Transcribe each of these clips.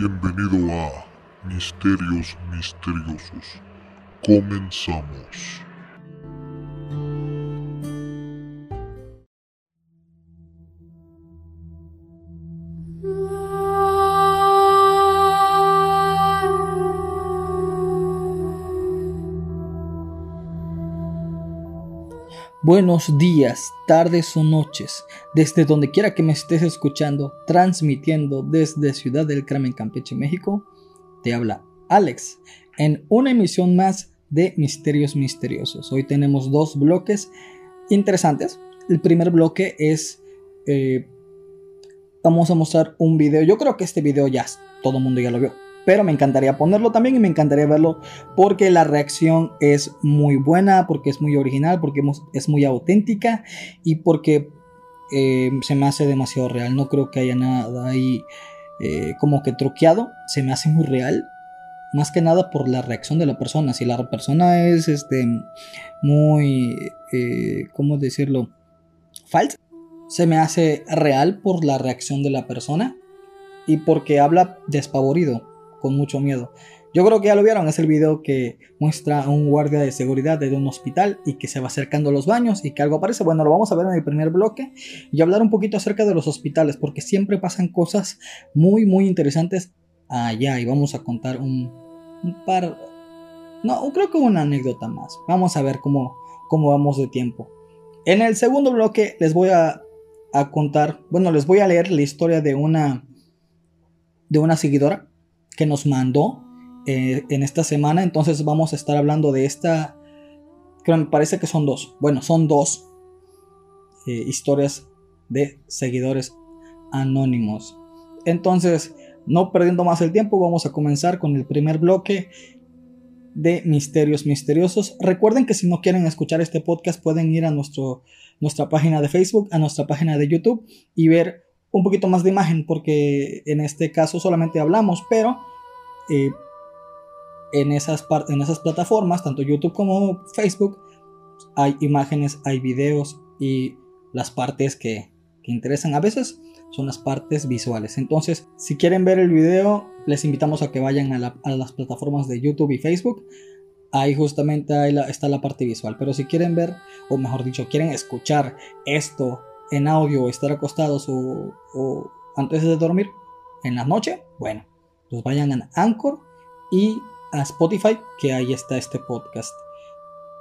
Bienvenido a Misterios Misteriosos. Comenzamos. Buenos días, tardes o noches, desde donde quiera que me estés escuchando, transmitiendo desde Ciudad del Carmen, Campeche, México, te habla Alex en una emisión más de Misterios Misteriosos. Hoy tenemos dos bloques interesantes. El primer bloque es, eh, vamos a mostrar un video, yo creo que este video ya todo el mundo ya lo vio, pero me encantaría ponerlo también y me encantaría verlo porque la reacción es muy buena, porque es muy original, porque es muy auténtica y porque eh, se me hace demasiado real. No creo que haya nada ahí eh, como que truqueado, se me hace muy real. Más que nada por la reacción de la persona. Si la persona es este muy, eh, ¿cómo decirlo? Falsa. Se me hace real por la reacción de la persona y porque habla despavorido con mucho miedo. Yo creo que ya lo vieron, es el video que muestra a un guardia de seguridad de un hospital y que se va acercando a los baños y que algo aparece. Bueno, lo vamos a ver en el primer bloque y hablar un poquito acerca de los hospitales porque siempre pasan cosas muy, muy interesantes allá y vamos a contar un, par... No, creo que una anécdota más. Vamos a ver cómo, cómo vamos de tiempo. En el segundo bloque les voy a, a contar, bueno, les voy a leer la historia de una, de una seguidora que nos mandó eh, en esta semana. Entonces vamos a estar hablando de esta. Creo me parece que son dos. Bueno, son dos eh, historias de seguidores anónimos. Entonces, no perdiendo más el tiempo, vamos a comenzar con el primer bloque de Misterios Misteriosos. Recuerden que si no quieren escuchar este podcast pueden ir a nuestro, nuestra página de Facebook, a nuestra página de YouTube y ver un poquito más de imagen porque en este caso solamente hablamos, pero eh, en, esas en esas plataformas, tanto YouTube como Facebook, hay imágenes, hay videos y las partes que, interesan a veces son las partes visuales. Entonces, si quieren ver el video, les invitamos a que vayan a, las plataformas de YouTube y Facebook. Ahí justamente está la parte visual. Pero si quieren ver, o mejor dicho, quieren escuchar esto en audio estar acostados o, o antes de dormir en la noche, bueno, pues vayan a Anchor y a Spotify, que ahí está este podcast.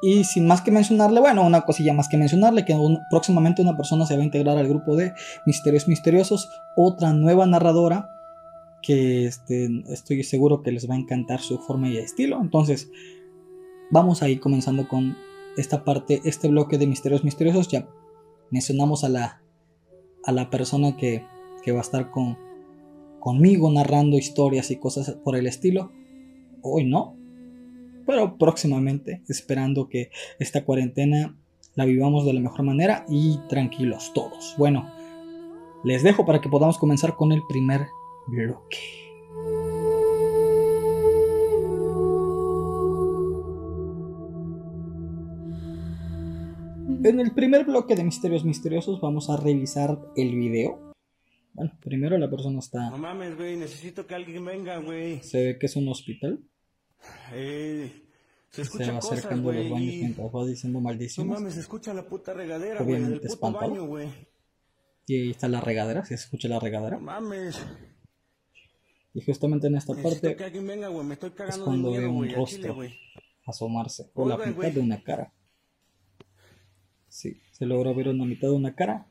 Y sin más que mencionarle, bueno, una cosilla más que mencionarle, que próximamente una persona se va a integrar al grupo de Misterios Misteriosos, otra nueva narradora, que este, estoy seguro que les va a encantar su forma y estilo. Entonces, vamos a ir comenzando con esta parte, este bloque de Misterios Misteriosos. Ya mencionamos a la, a la persona que, que va a estar con, conmigo narrando historias y cosas por el estilo. Hoy no, pero próximamente, esperando que esta cuarentena la vivamos de la mejor manera y tranquilos todos. Bueno, les dejo para que podamos comenzar con el primer bloque. En el primer bloque de Misterios Misteriosos vamos a revisar el video bueno, primero la persona está. No mames, güey, necesito que alguien venga, güey. Se ve que es un hospital. Eh, se escucha se va acercando a los baños mientras va diciendo maldiciones. No mames, se escucha la puta regadera, güey. Obviamente del puto baño, güey. Y ahí está la regadera, si se escucha la regadera. No mames. Y justamente en esta parte que alguien venga, güey. Me estoy cagando es cuando miedo, ve un rostro Chile, asomarse por la mitad de una cara. Sí, se logra ver una mitad de una cara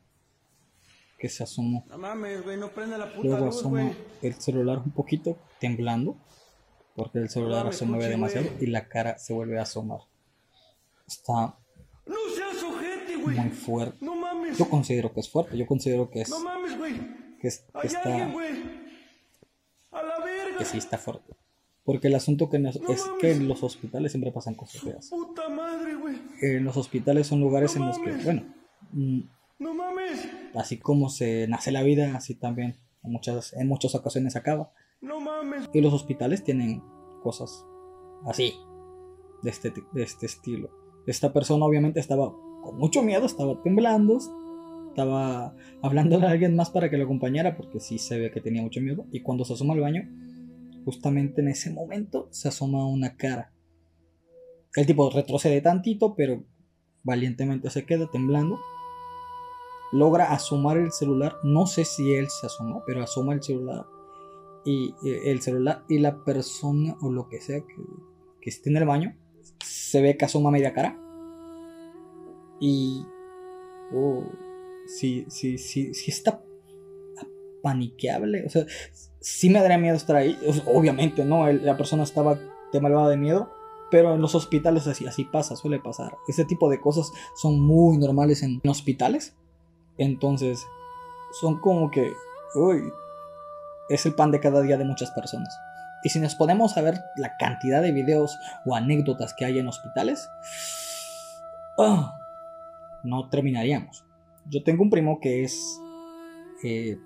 que se asomó. No mames, güey, no prende la puta Luego luz, asoma güey. el celular un poquito, temblando, porque el celular mames, se mueve demasiado güey. y la cara se vuelve a asomar. Está No seas ojete, güey. muy fuerte. No mames. Yo considero que es fuerte, yo considero que es No mames, güey. que, es, que Hay alguien, está güey. A la verga. que sí está fuerte. Porque el asunto que nos- No es mames. que en los hospitales siempre pasan cosas feas. Puta madre, güey. En los hospitales son lugares No en los que, bueno, mm, No. Así como se nace la vida, así también en muchas, en muchas ocasiones acaba. No mames. Y los hospitales tienen cosas así, de este, de este estilo. Esta persona obviamente estaba con mucho miedo, estaba temblando, estaba hablándole a alguien más para que lo acompañara, porque sí se ve que tenía mucho miedo. Y cuando se asoma al baño, Justamente en ese momento se asoma una cara. El tipo retrocede tantito, pero valientemente se queda temblando. Logra asomar el celular. No sé si él se asomó, pero asoma el celular. Y eh, el celular y la persona o lo que sea que, que esté en el baño se ve que asoma media cara. Y. Oh, sí, sí, sí, sí está paniqueable. O sea, sí me daría miedo estar ahí. Obviamente, ¿no? La persona estaba de de miedo. Pero en los hospitales así, así pasa, suele pasar. Ese tipo de cosas son muy normales en hospitales. Entonces, son como que. Uy, es el pan de cada día de muchas personas. Y si nos ponemos a ver la cantidad de videos o anécdotas que hay en hospitales, ah, no terminaríamos. Yo tengo un primo que es... eh,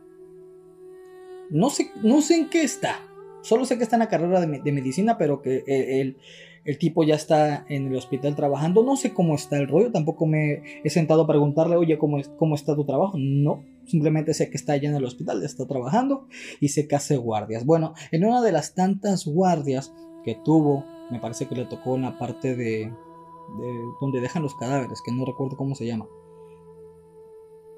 no, sé, no sé en qué está. Solo sé que está en la carrera de, me- de medicina, pero que eh, el, el tipo ya está en el hospital trabajando. No sé cómo está el rollo. Tampoco me he sentado a preguntarle, oye, ¿cómo, cómo está tu trabajo? No. Simplemente sé que está allá en el hospital, está trabajando y se que hace guardias. Bueno, en una de las tantas guardias que tuvo, me parece que le tocó en la parte de, de donde dejan los cadáveres, que no recuerdo cómo se llama.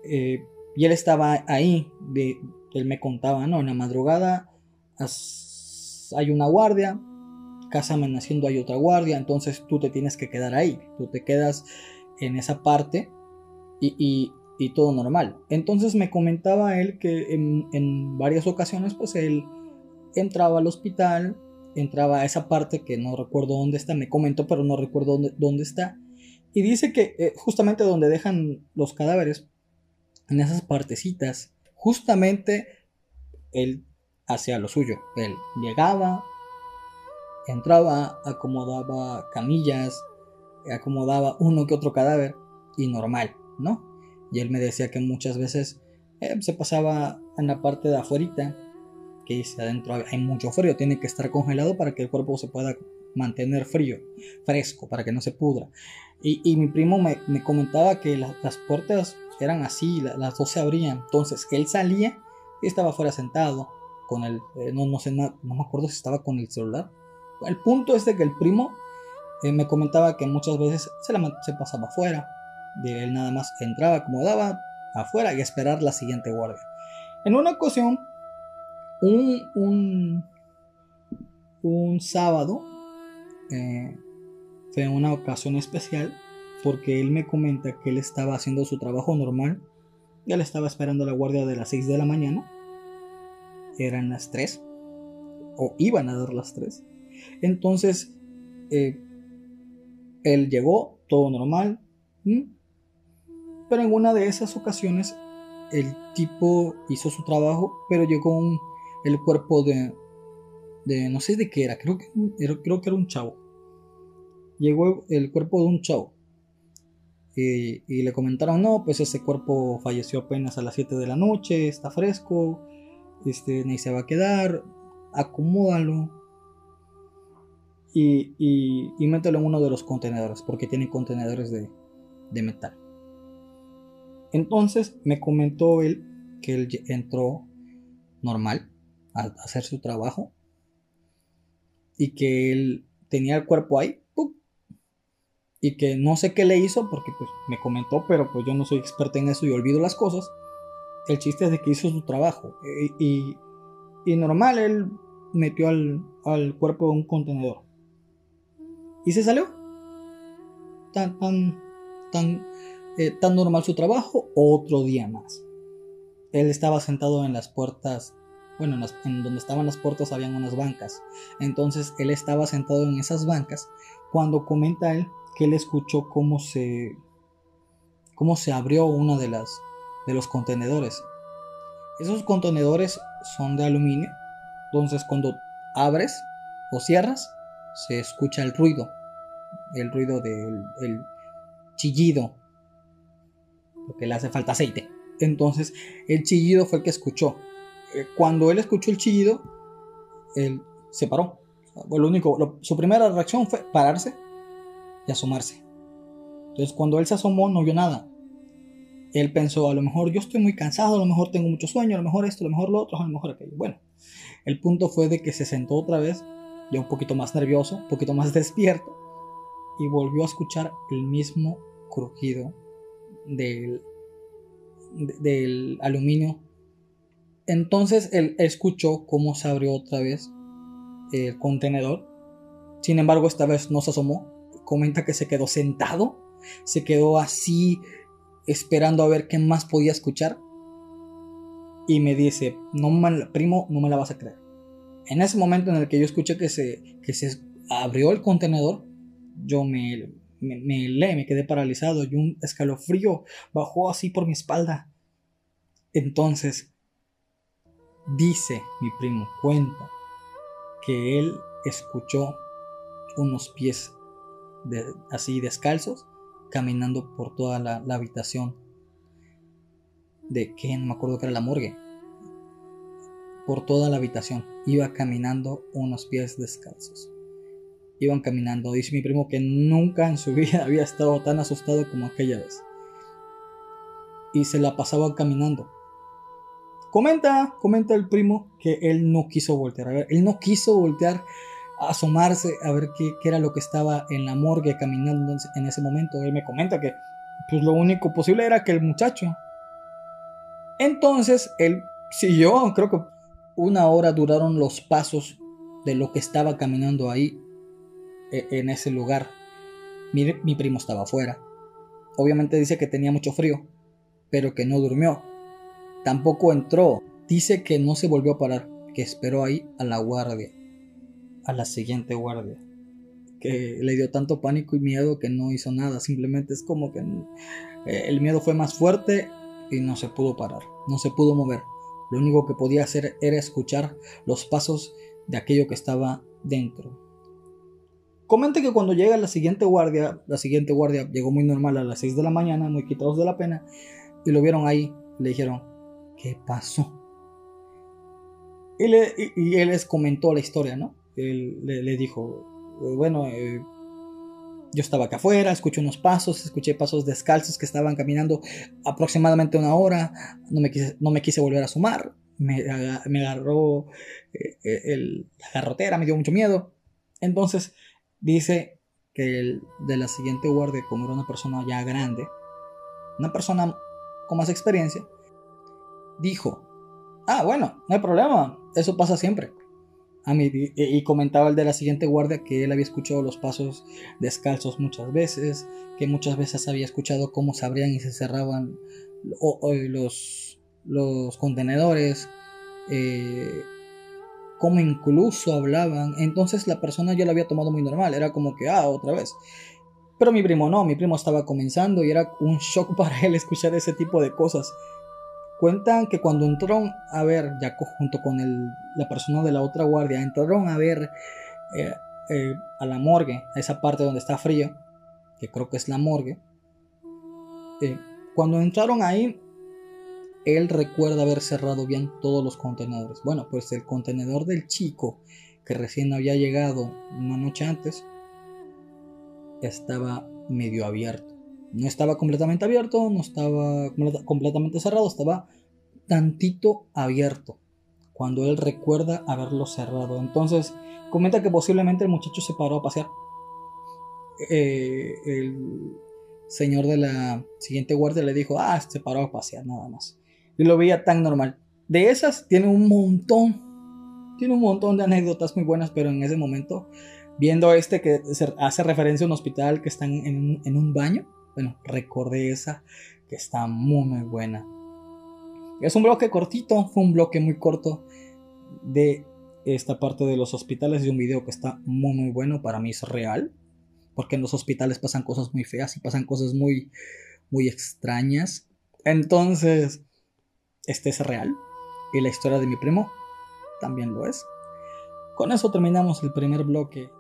Eh, y él estaba ahí, de, él me contaba, ¿no? En la madrugada hay una guardia, casa amaneciendo hay otra guardia, entonces tú te tienes que quedar ahí, tú te quedas en esa parte y, y- y todo normal. Entonces me comentaba él que en, en varias ocasiones pues él entraba al hospital, entraba a esa parte que no recuerdo dónde está, me comentó pero no recuerdo dónde, dónde está. Y dice que eh, justamente donde dejan los cadáveres, en esas partecitas, justamente él hacía lo suyo. Él llegaba, entraba, acomodaba camillas, acomodaba uno que otro cadáver y normal, ¿no? Y él me decía que muchas veces eh, se pasaba en la parte de afuera, que dice adentro hay mucho frío, tiene que estar congelado para que el cuerpo se pueda mantener frío, fresco, para que no se pudra. Y, y mi primo me, me comentaba que la- las puertas eran así, la- las dos se abrían, entonces él salía y estaba afuera sentado con el, eh, no, no sé, no, no me acuerdo si estaba con el celular. El punto es de que el primo eh, me comentaba que muchas veces se, la se pasaba afuera. De él nada más entraba, acomodaba afuera y esperar la siguiente guardia. En una ocasión, un sábado, eh, fue una ocasión especial porque él me comenta que él estaba haciendo su trabajo normal. Ya le estaba esperando la guardia de las 6 de la mañana. Eran las 3. O iban a dar las 3. Entonces, eh, él llegó, todo normal. Pero en una de esas ocasiones, el tipo hizo su trabajo, pero llegó un- el cuerpo de, de. No sé de qué era, creo que, creo que era un chavo. Llegó el cuerpo de un chavo. Y, y le comentaron, no, pues ese cuerpo falleció apenas a las 7 de la noche, está fresco, este, ni se va a quedar, acomódalo y, y, mételo en uno de los contenedores, porque tiene contenedores de, metal. Entonces me comentó él que él entró normal a hacer su trabajo y que él tenía el cuerpo ahí ¡pum! y que no sé qué le hizo porque pues me comentó pero pues yo no soy experta en eso y olvido las cosas el chiste es de que hizo su trabajo eh, y, y normal él metió al, al cuerpo de un contenedor y se salió tan tan tan eh, tan normal su trabajo otro día más él estaba sentado en las puertas bueno, en, donde estaban las puertas habían unas bancas. Entonces él estaba sentado en esas bancas cuando comenta él que él escuchó cómo se cómo se abrió una de las de los contenedores. Esos contenedores son de aluminio. Entonces cuando abres o cierras se escucha el ruido, el ruido del el chillido porque le hace falta aceite. Entonces el chillido fue el que escuchó eh, cuando él escuchó el chillido, él se paró. Lo único, lo- su primera reacción fue pararse y asomarse. Entonces, cuando él se asomó, no vio nada. Él pensó, a lo mejor yo estoy muy cansado, a lo mejor tengo mucho sueño, a lo mejor esto, a lo mejor lo otro, a lo mejor aquello. Bueno, el punto fue de que se sentó otra vez, ya un poquito más nervioso, un poquito más despierto, y volvió a escuchar el mismo crujido del, de- del aluminio. Entonces él escuchó cómo se abrió otra vez el contenedor. Sin embargo, esta vez no se asomó. Comenta que se quedó sentado, se quedó así esperando a ver qué más podía escuchar. Y me dice, no primo, no me la vas a creer. En ese momento en el que yo escuché que se, que se abrió el contenedor, yo me, me, me me quedé paralizado y un escalofrío bajó así por mi espalda. Entonces, dice mi primo, cuenta, que él escuchó unos pies de- así descalzos caminando por toda la, la habitación de que no me acuerdo que era la morgue por toda la habitación. Iba caminando unos pies descalzos. Iban caminando. Dice mi primo que nunca en su vida había estado tan asustado como aquella vez. Y se la pasaban caminando. Comenta comenta el primo que él no quiso voltear a ver. Él no quiso voltear a asomarse a ver qué, qué era lo que estaba en la morgue caminando en ese- en ese momento. Él me comenta que pues lo único posible era que el muchacho. Entonces él siguió creo que una hora duraron los pasos de lo que estaba caminando ahí e- en ese lugar. Mi, primo estaba afuera. Obviamente dice que tenía mucho frío pero que no durmió. Tampoco entró. Dice que no se volvió a parar que esperó ahí a la guardia a la siguiente guardia que le dio tanto pánico y miedo que no hizo nada. Simplemente es como que eh, el miedo fue más fuerte y no se pudo parar no se pudo mover lo único que podía hacer era escuchar los pasos de aquello que estaba dentro Comenta que cuando llega la siguiente guardia, la siguiente guardia llegó muy normal a las 6 de la mañana, muy quitados de la pena, y lo vieron ahí, le dijeron, ¿qué pasó? Y él les comentó la historia, ¿no? Él le, le dijo, bueno, eh, yo estaba acá afuera, escuché unos pasos, escuché pasos descalzos que estaban caminando aproximadamente una hora, no me quise, no me quise volver a sumar, me, aga- me agarró eh, eh, el- la garrotera, me dio mucho miedo. Entonces dice que el de la siguiente guardia, como era una persona ya grande, una persona con más experiencia, dijo, ah, bueno, no hay problema, eso pasa siempre. A y, comentaba el de la siguiente guardia que él había escuchado los pasos descalzos muchas veces, que muchas veces había escuchado cómo se abrían y se cerraban o los, los contenedores, eh, cómo incluso hablaban. Entonces la persona ya lo había tomado muy normal, era como que, ah, otra vez. Pero mi primo no, mi primo estaba comenzando y era un shock para él escuchar ese tipo de cosas. Cuentan que cuando entraron a ver, ya junto con el- la persona de la otra guardia, entraron a ver eh, eh, a la morgue, a esa parte donde está frío, que creo que es la morgue. Eh, cuando entraron ahí, él recuerda haber cerrado bien todos los contenedores. Bueno, pues el contenedor del chico que recién había llegado una noche antes estaba medio abierto. No estaba completamente abierto, no estaba completa- completamente cerrado, estaba tantito abierto. Cuando él recuerda haberlo cerrado. Entonces, comenta que posiblemente el muchacho se paró a pasear. Eh, el señor de la siguiente guardia le dijo, ah, se paró a pasear nada más. Y lo veía tan normal. De esas tiene un montón. Tiene un montón de anécdotas muy buenas, pero en ese momento, viendo este que hace referencia a un hospital que están en un baño, bueno, recordé esa que está muy, muy buena. Es un bloque cortito, fue un bloque muy corto de esta parte de los hospitales de un video que está muy, muy bueno. Para mí es real, porque en los hospitales pasan cosas muy feas y pasan cosas muy, muy extrañas. Entonces, este es real. Y la historia de mi primo también lo es. Con eso terminamos el primer bloque.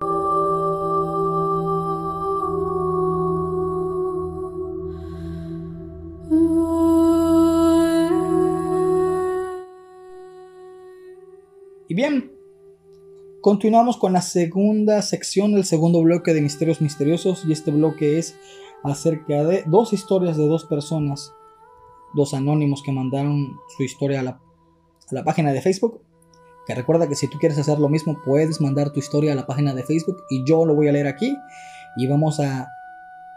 Y bien, continuamos con la segunda sección del segundo bloque de Misterios Misteriosos. Y este bloque es acerca de dos historias de dos personas dos anónimos que mandaron su historia a la, página de Facebook. Que recuerda que si tú quieres hacer lo mismo, puedes mandar tu historia a la página de Facebook y yo lo voy a leer aquí y vamos a,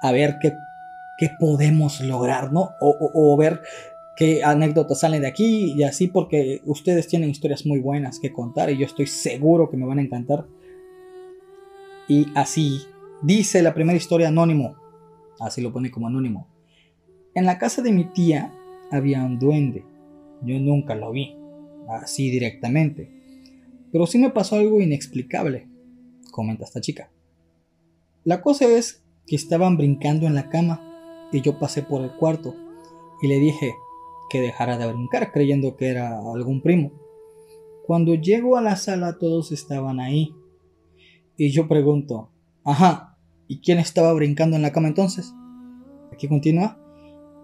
a ver qué, qué podemos lograr, ¿no? O- o ver qué anécdotas salen de aquí y así porque ustedes tienen historias muy buenas que contar y yo estoy seguro que me van a encantar. Y así dice la primera historia anónimo, así lo pone como anónimo. En la casa de mi tía había un duende. Yo nunca lo vi, así directamente. Pero sí me pasó algo inexplicable, comenta esta chica. La cosa es que estaban brincando en la cama y yo pasé por el cuarto y le dije que dejara de brincar creyendo que era algún primo. Cuando llego a la sala todos estaban ahí y yo pregunto, ajá, ¿y quién estaba brincando en la cama entonces? Aquí continúa.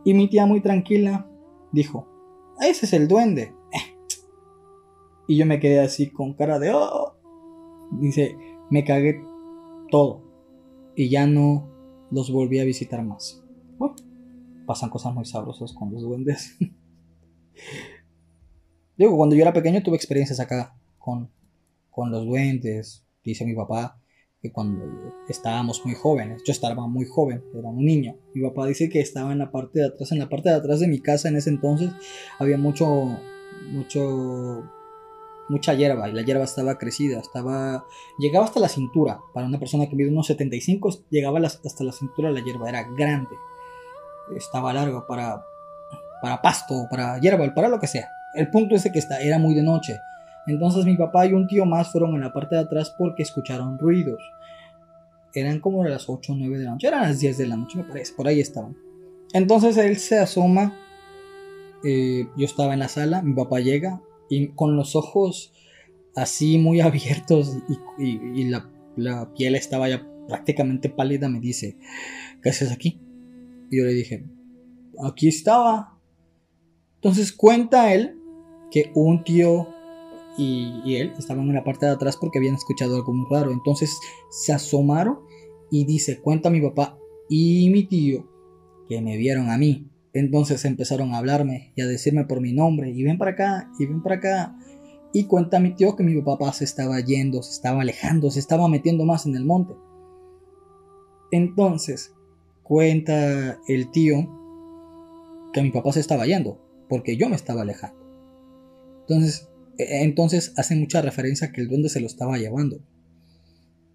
Y mi tía muy tranquila dijo, ese es el duende. Y yo me quedé así con cara de, oh. Dice, me cagué todo. Y ya no los volví a visitar más. Pasan cosas muy sabrosas con los duendes. Digo, cuando yo era pequeño tuve experiencias acá con, con los duendes. Dice mi papá que cuando estábamos muy jóvenes, yo estaba muy joven, era un niño. Mi papá dice que estaba en la parte de atrás, en la parte de atrás de mi casa en ese entonces había mucho, mucho, mucha hierba y la hierba estaba crecida, estaba, llegaba hasta la cintura. Para una persona que mide unos 75, llegaba hasta la cintura la hierba, era grande, estaba larga para, para pasto, para hierba, para lo que sea. El punto es que está, era muy de noche. Entonces mi papá y un tío más fueron en la parte de atrás porque escucharon ruidos. Eran como las 8 o 9 de la noche, eran las 10 de la noche me parece, por ahí estaban. Entonces él se asoma, eh, yo estaba en la sala, mi papá llega y con los ojos así muy abiertos y, y- y la, la piel estaba ya prácticamente pálida me dice, ¿qué haces aquí? Y yo le dije, aquí estaba. Entonces cuenta él que un tío y, él estaban en la parte de atrás porque habían escuchado algo muy raro. Entonces se asomaron y dice, cuenta mi papá y mi tío que me vieron a mí. Entonces empezaron a hablarme y a decirme por mi nombre y ven para acá y ven para acá. Y cuenta mi tío que mi papá se estaba yendo, se estaba alejando, se estaba metiendo más en el monte. Entonces cuenta el tío que mi papá se estaba yendo porque yo me estaba alejando. Entonces, eh, entonces hace mucha referencia que el duende se lo estaba llevando.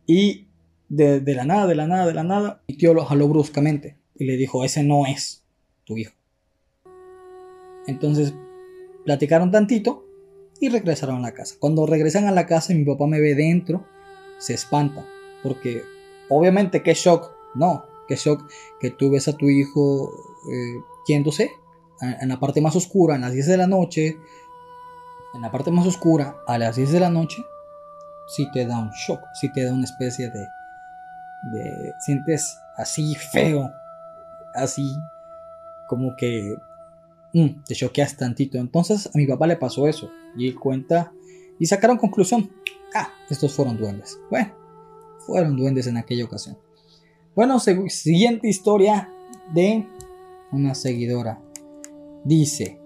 Y de, de la nada, de la nada, de la nada, mi tío lo jaló bruscamente y le dijo, ese no es tu hijo. Entonces platicaron tantito y regresaron a la casa. Cuando regresan a la casa mi papá me ve dentro, se espanta. Porque obviamente qué shock, no, qué shock que tú ves a tu hijo eh, yéndose en la parte más oscura, en las 10 de la noche, en la parte más oscura, a las 10 de la noche, sí te da un shock, sí te da una especie de, sientes así feo, así como que mm, te choqueas tantito. Entonces a mi papá le pasó eso y cuenta y sacaron conclusión. Ah, estos fueron duendes. Bueno, fueron duendes en aquella ocasión. Bueno, siguiente historia de una seguidora. Dice,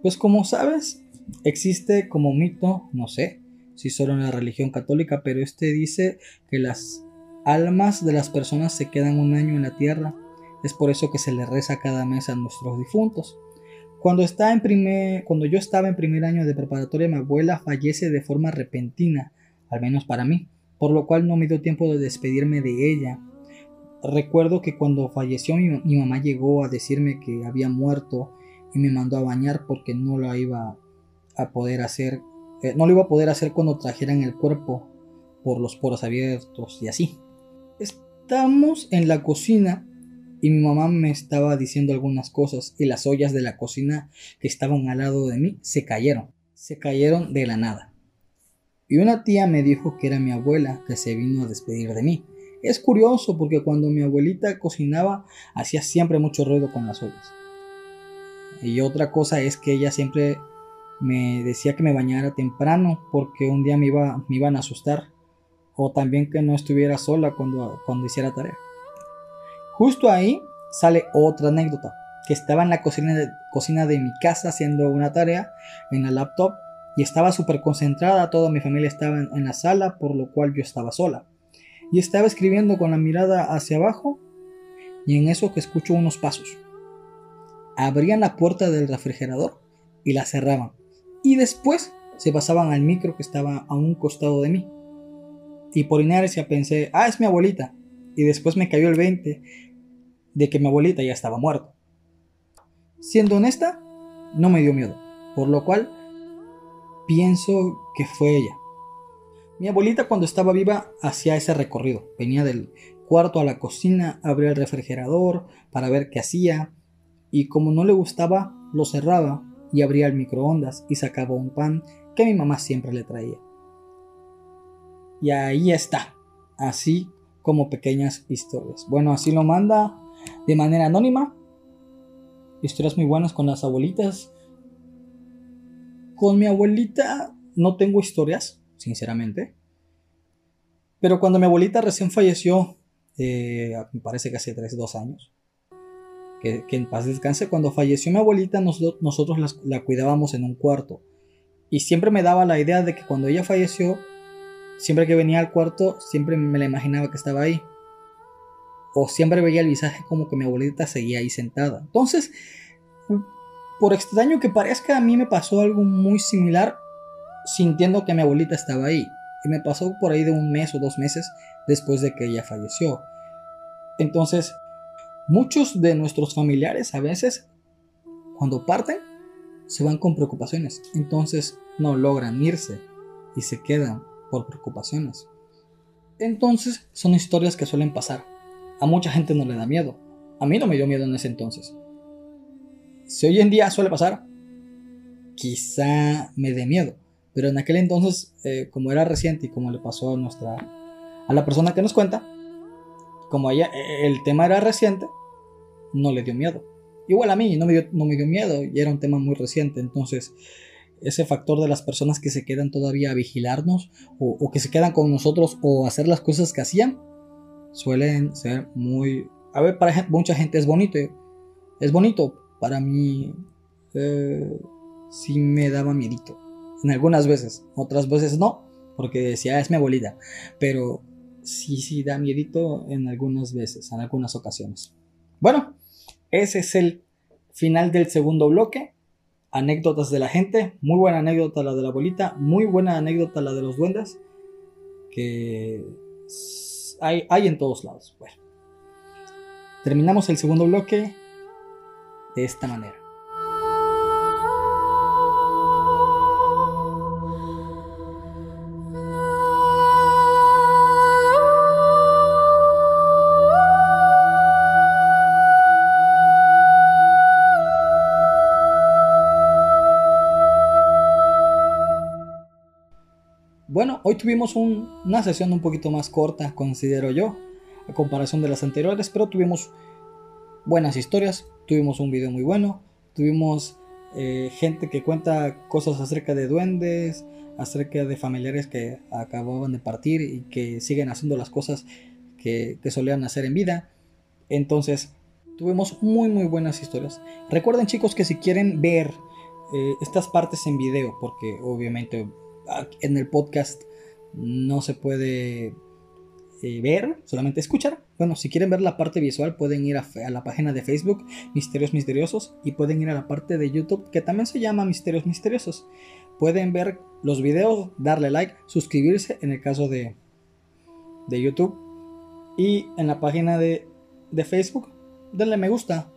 pues como sabes, existe como mito, no sé si solo en la religión católica, pero este dice que las almas de las personas se quedan un año en la tierra. Es por eso que se le reza cada mes a nuestros difuntos. Cuando, está en primer, cuando yo estaba en primer año de preparatoria, mi abuela fallece de forma repentina, al menos para mí, por lo cual no me dio tiempo de despedirme de ella. Recuerdo que cuando falleció mi, mamá llegó a decirme que había muerto y me mandó a bañar porque no lo iba a poder hacer, eh, no lo iba a poder hacer cuando trajeran el cuerpo por los poros abiertos y así. Estamos en la cocina y mi mamá me estaba diciendo algunas cosas y las ollas de la cocina que estaban al lado de mí se cayeron, se cayeron de la nada. Y una tía me dijo que era mi abuela que se vino a despedir de mí. Es curioso porque cuando mi abuelita cocinaba hacía siempre mucho ruido con las ollas. Y otra cosa es que ella siempre me decía que me bañara temprano porque un día me, iba, me iban a asustar. O también que no estuviera sola cuando, cuando hiciera tarea. Justo ahí sale otra anécdota. que estaba en la cocina de, cocina de mi casa haciendo una tarea en la laptop y estaba súper concentrada, toda mi familia estaba en, en la sala, por lo cual yo estaba sola. Y estaba escribiendo con la mirada hacia abajo y en eso que escucho unos pasos. Abrían la puerta del refrigerador y la cerraban. Y después se pasaban al micro que estaba a un costado de mí. Y por inercia pensé, ah, es mi abuelita. Y después me cayó el 20 de que mi abuelita ya estaba muerta. Siendo honesta, no me dio miedo. Por lo cual, pienso que fue ella. Mi abuelita cuando estaba viva hacía ese recorrido. Venía del cuarto a la cocina, abría el refrigerador para ver qué hacía. Y como no le gustaba, lo cerraba y abría el microondas y sacaba un pan que mi mamá siempre le traía. Y ahí está, así como pequeñas historias. Bueno, así lo manda de manera anónima. Historias muy buenas con las abuelitas. Con mi abuelita no tengo historias, sinceramente. Pero cuando mi abuelita recién falleció, eh, me parece que hace 3, 2 años, que, en paz descanse, cuando falleció mi abuelita nosotros, la cuidábamos en un cuarto. Y siempre me daba la idea de que cuando ella falleció, siempre que venía al cuarto, siempre me la imaginaba que estaba ahí. O siempre veía el visaje como que mi abuelita seguía ahí sentada. Entonces, por extraño que parezca, a mí me pasó algo muy similar sintiendo que mi abuelita estaba ahí. Y me pasó por ahí de un mes o dos meses después de que ella falleció. Entonces, muchos de nuestros familiares a veces, cuando parten, se van con preocupaciones. Entonces no logran irse y se quedan por preocupaciones. Entonces son historias que suelen pasar. A mucha gente no le da miedo. A mí no me dio miedo en ese entonces. Si hoy en día suele pasar, quizá me dé miedo. Pero en aquel entonces, eh, como era reciente y como le pasó a nuestra a la persona que nos cuenta, como ella, el tema era reciente, no le dio miedo. Igual a mí, no me, dio, no me dio miedo y era un tema muy reciente. Entonces, ese factor de las personas que se quedan todavía a vigilarnos o, que se quedan con nosotros o hacer las cosas que hacían, suelen ser muy... A ver, para mucha gente es bonito. Es bonito. Para mí, eh, sí me daba miedito. En algunas veces. Otras veces no. Porque decía, ah, es mi abuelita. Pero sí, sí da miedito en algunas veces, en algunas ocasiones. Bueno, ese es el final del segundo bloque. Anécdotas de la gente. Muy buena anécdota la de la abuelita. Muy buena anécdota la de los duendes. Que hay, hay en todos lados. Bueno. Terminamos el segundo bloque de esta manera. Hoy tuvimos una sesión un poquito más corta, considero yo, a comparación de las anteriores, pero tuvimos buenas historias, tuvimos un video muy bueno, tuvimos eh, gente que cuenta cosas acerca de duendes, acerca de familiares que acababan de partir y que siguen haciendo las cosas que, solían hacer en vida. Entonces, tuvimos muy muy buenas historias. Recuerden chicos que si quieren ver eh, estas partes en video, porque obviamente en el podcast no se puede eh, ver, solamente escuchar. Bueno, si quieren ver la parte visual pueden ir a, la página de Facebook Misterios Misteriosos y pueden ir a la parte de YouTube que también se llama Misterios Misteriosos. Pueden ver los videos, darle like, suscribirse en el caso de, de YouTube y en la página de, de Facebook denle me gusta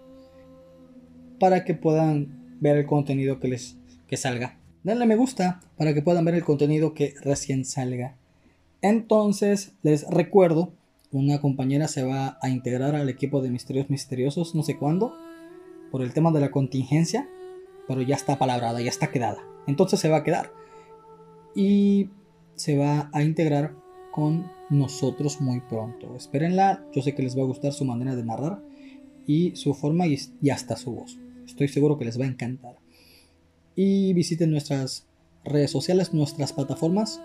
para que puedan ver el contenido que les que salga denle me gusta para que puedan ver el contenido que recién salga. Entonces, les recuerdo, una compañera se va a integrar al equipo de Misterios Misteriosos, no sé cuándo, por el tema de la contingencia, pero ya está palabrada, ya está quedada. Entonces se va a quedar y se va a integrar con nosotros muy pronto. Espérenla, yo sé que les va a gustar su manera de narrar y su forma y, y hasta su voz. Estoy seguro que les va a encantar y visiten nuestras redes sociales, nuestras plataformas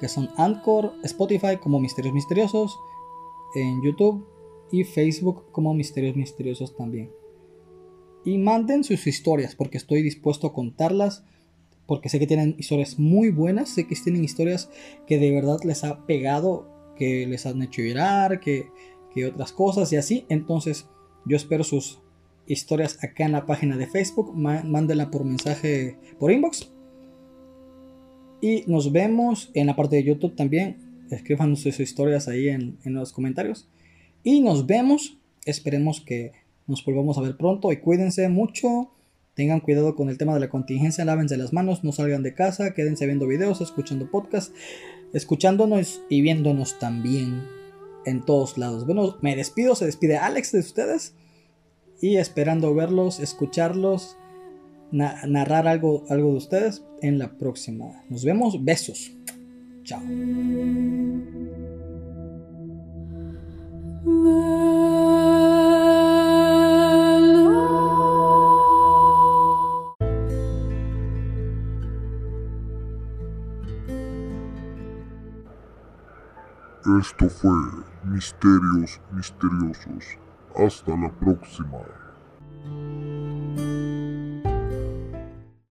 que son Anchor, Spotify como Misterios Misteriosos, en YouTube y Facebook como Misterios Misteriosos también. y manden sus historias porque estoy dispuesto a contarlas porque sé que tienen historias muy buenas, sé que tienen historias que de verdad les ha pegado, que les han hecho llorar, que, que otras cosas y así. Entonces yo espero sus historias acá en la página de Facebook, mándenla por mensaje, por inbox. Y nos vemos en la parte de YouTube también. Escriban sus historias ahí en, en los comentarios. Y nos vemos. Esperemos que nos volvamos a ver pronto y cuídense mucho. Tengan cuidado con el tema de la contingencia, lávense las manos, no salgan de casa, quédense viendo videos, escuchando podcasts, escuchándonos y viéndonos también en todos lados. Bueno, me despido, se despide Alex de ustedes y esperando verlos, escucharlos, narrar algo, algo de ustedes en la próxima. Nos vemos, besos. Chao. Esto fue Misterios Misteriosos. Hasta la próxima.